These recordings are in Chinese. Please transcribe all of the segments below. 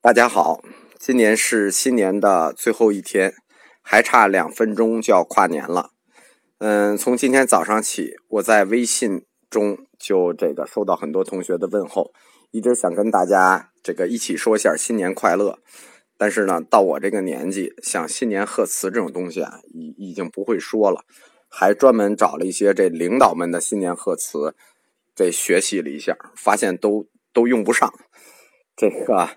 大家好，今年是新年的最后一天，还差两分钟就要跨年了。嗯，从今天早上起，我在微信中就这个收到很多同学的问候，一直想跟大家这个一起说一下新年快乐。但是呢，到我这个年纪，像新年贺词这种东西啊，已已经不会说了，还专门找了一些这领导们的新年贺词，这学习了一下，发现都都用不上。这个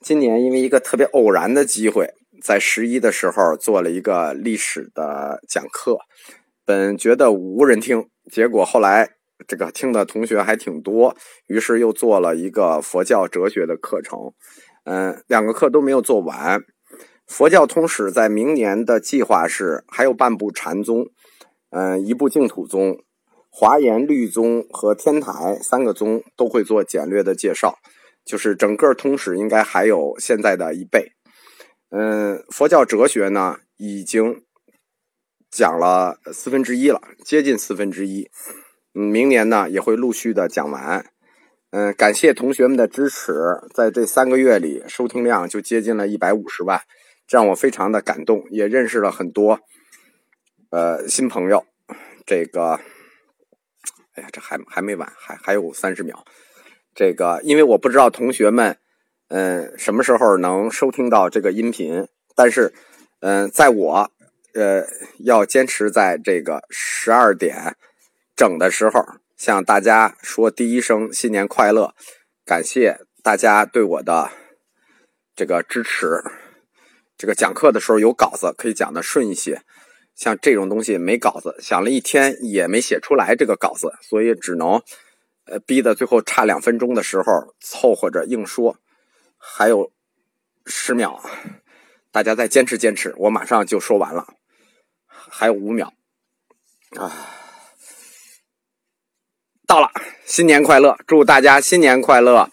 今年因为一个特别偶然的机会，在十一的时候做了一个历史的讲课，本觉得无人听，结果后来这个听的同学还挺多，于是又做了一个佛教哲学的课程。嗯，两个课都没有做完。佛教通史在明年的计划是还有半部禅宗，嗯，一部净土宗、华严律宗和天台三个宗都会做简略的介绍，就是整个通史应该还有现在的一倍。嗯，佛教哲学呢已经讲了四分之一了，接近四分之一。嗯，明年呢也会陆续的讲完。嗯，感谢同学们的支持，在这三个月里，收听量就接近了一百五十万，这让我非常的感动，也认识了很多呃新朋友。这个，哎呀，这还还没完，还还有三十秒。这个，因为我不知道同学们嗯什么时候能收听到这个音频，但是嗯，在我呃要坚持在这个十二点整的时候。向大家说第一声新年快乐，感谢大家对我的这个支持。这个讲课的时候有稿子，可以讲的顺一些。像这种东西没稿子，想了一天也没写出来这个稿子，所以只能呃逼到最后差两分钟的时候凑合着硬说。还有十秒，大家再坚持坚持，我马上就说完了。还有五秒，啊。到了，新年快乐！祝大家新年快乐，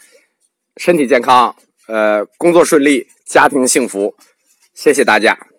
身体健康，呃，工作顺利，家庭幸福。谢谢大家。